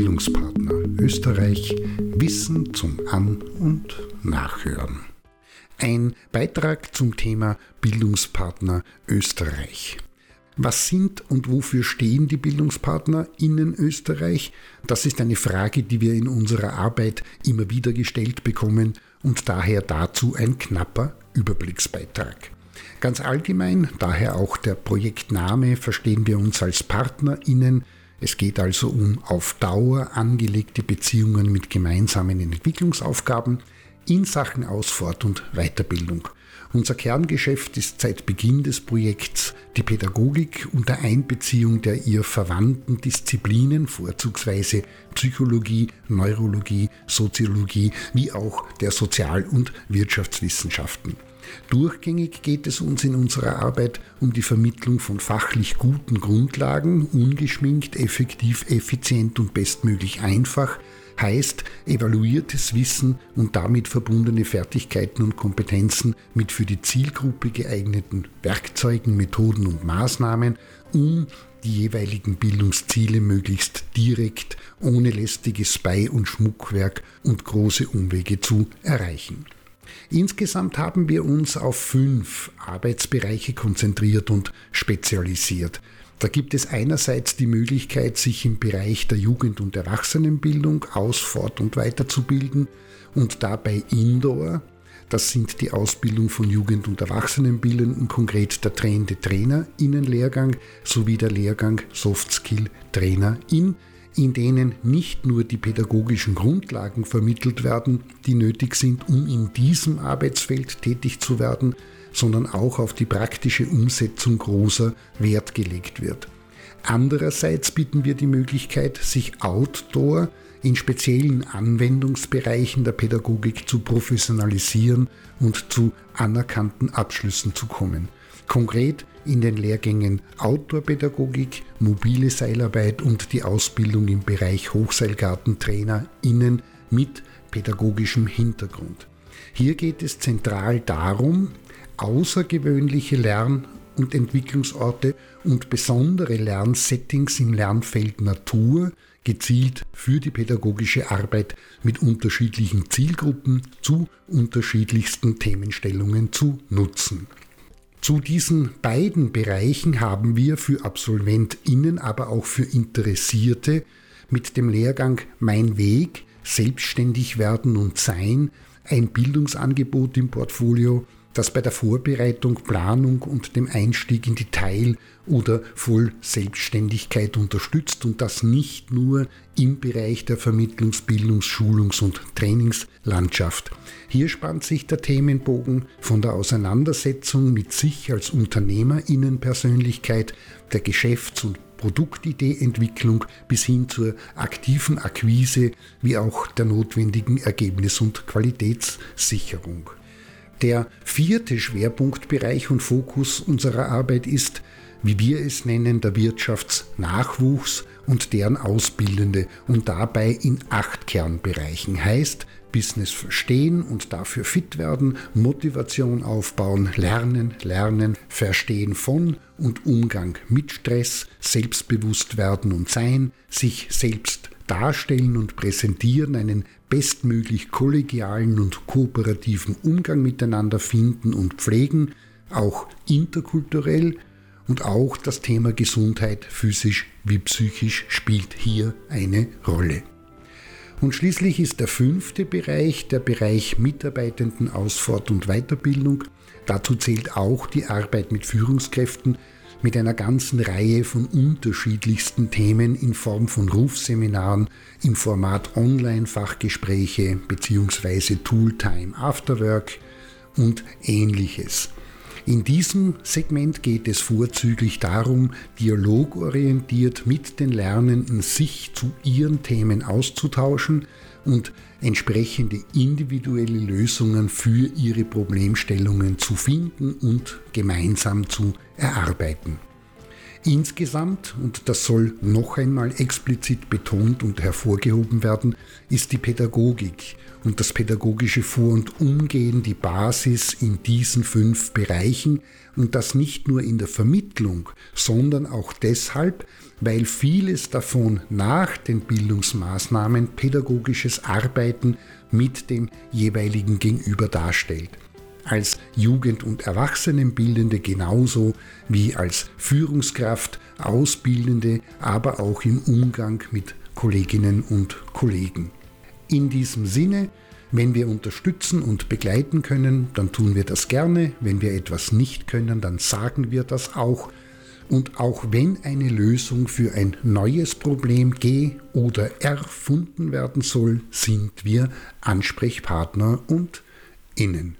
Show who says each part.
Speaker 1: Bildungspartner Österreich Wissen zum An- und Nachhören. Ein Beitrag zum Thema Bildungspartner Österreich. Was sind und wofür stehen die Bildungspartner in Österreich? Das ist eine Frage, die wir in unserer Arbeit immer wieder gestellt bekommen und daher dazu ein knapper Überblicksbeitrag. Ganz allgemein, daher auch der Projektname, verstehen wir uns als PartnerInnen. Es geht also um auf Dauer angelegte Beziehungen mit gemeinsamen Entwicklungsaufgaben in Sachen Ausfort- und Weiterbildung. Unser Kerngeschäft ist seit Beginn des Projekts die Pädagogik unter Einbeziehung der ihr verwandten Disziplinen, vorzugsweise Psychologie, Neurologie, Soziologie, wie auch der Sozial- und Wirtschaftswissenschaften. Durchgängig geht es uns in unserer Arbeit um die Vermittlung von fachlich guten Grundlagen, ungeschminkt, effektiv, effizient und bestmöglich einfach, heißt evaluiertes Wissen und damit verbundene Fertigkeiten und Kompetenzen mit für die Zielgruppe geeigneten Werkzeugen, Methoden und Maßnahmen, um die jeweiligen Bildungsziele möglichst direkt, ohne lästiges Bei- und Schmuckwerk und große Umwege zu erreichen. Insgesamt haben wir uns auf fünf Arbeitsbereiche konzentriert und spezialisiert. Da gibt es einerseits die Möglichkeit, sich im Bereich der Jugend- und Erwachsenenbildung aus, fort und weiterzubilden und dabei Indoor, das sind die Ausbildung von Jugend- und Erwachsenenbildenden, konkret der trainende Trainerinnenlehrgang sowie der Lehrgang Soft Skill Trainerin in denen nicht nur die pädagogischen Grundlagen vermittelt werden, die nötig sind, um in diesem Arbeitsfeld tätig zu werden, sondern auch auf die praktische Umsetzung großer Wert gelegt wird. Andererseits bieten wir die Möglichkeit, sich outdoor in speziellen Anwendungsbereichen der Pädagogik zu professionalisieren und zu anerkannten Abschlüssen zu kommen. Konkret in den Lehrgängen Outdoor-Pädagogik, mobile Seilarbeit und die Ausbildung im Bereich HochseilgartentrainerInnen mit pädagogischem Hintergrund. Hier geht es zentral darum, außergewöhnliche Lern- und Entwicklungsorte und besondere Lernsettings im Lernfeld Natur gezielt für die pädagogische Arbeit mit unterschiedlichen Zielgruppen zu unterschiedlichsten Themenstellungen zu nutzen. Zu diesen beiden Bereichen haben wir für AbsolventInnen, aber auch für Interessierte mit dem Lehrgang Mein Weg, Selbstständig werden und Sein ein Bildungsangebot im Portfolio, das bei der Vorbereitung, Planung und dem Einstieg in die Teil- oder Vollselbstständigkeit unterstützt und das nicht nur im Bereich der Vermittlungs-, Bildungs-, Schulungs- und Trainingslandschaft. Hier spannt sich der Themenbogen von der Auseinandersetzung mit sich als Unternehmerinnenpersönlichkeit, der Geschäfts- und Produktideeentwicklung bis hin zur aktiven Akquise wie auch der notwendigen Ergebnis- und Qualitätssicherung. Der vierte Schwerpunktbereich und Fokus unserer Arbeit ist, wie wir es nennen, der Wirtschaftsnachwuchs und deren Ausbildende und dabei in acht Kernbereichen. Heißt Business verstehen und dafür fit werden, Motivation aufbauen, lernen, lernen, verstehen von und Umgang mit Stress, selbstbewusst werden und sein, sich selbst darstellen und präsentieren, einen bestmöglich kollegialen und kooperativen Umgang miteinander finden und pflegen, auch interkulturell und auch das Thema Gesundheit, physisch wie psychisch, spielt hier eine Rolle. Und schließlich ist der fünfte Bereich der Bereich Mitarbeitendenausfort- und Weiterbildung. Dazu zählt auch die Arbeit mit Führungskräften, mit einer ganzen Reihe von unterschiedlichsten Themen in Form von Rufseminaren im Format Online-Fachgespräche bzw. Tooltime Afterwork und ähnliches. In diesem Segment geht es vorzüglich darum, dialogorientiert mit den Lernenden sich zu ihren Themen auszutauschen und entsprechende individuelle Lösungen für ihre Problemstellungen zu finden und gemeinsam zu erarbeiten. Insgesamt, und das soll noch einmal explizit betont und hervorgehoben werden, ist die Pädagogik und das pädagogische Vor- und Umgehen die Basis in diesen fünf Bereichen und das nicht nur in der Vermittlung, sondern auch deshalb, weil vieles davon nach den Bildungsmaßnahmen pädagogisches Arbeiten mit dem jeweiligen Gegenüber darstellt als Jugend- und Erwachsenenbildende genauso wie als Führungskraft, Ausbildende, aber auch im Umgang mit Kolleginnen und Kollegen. In diesem Sinne, wenn wir unterstützen und begleiten können, dann tun wir das gerne. Wenn wir etwas nicht können, dann sagen wir das auch. Und auch wenn eine Lösung für ein neues Problem ge- oder erfunden werden soll, sind wir Ansprechpartner und Innen.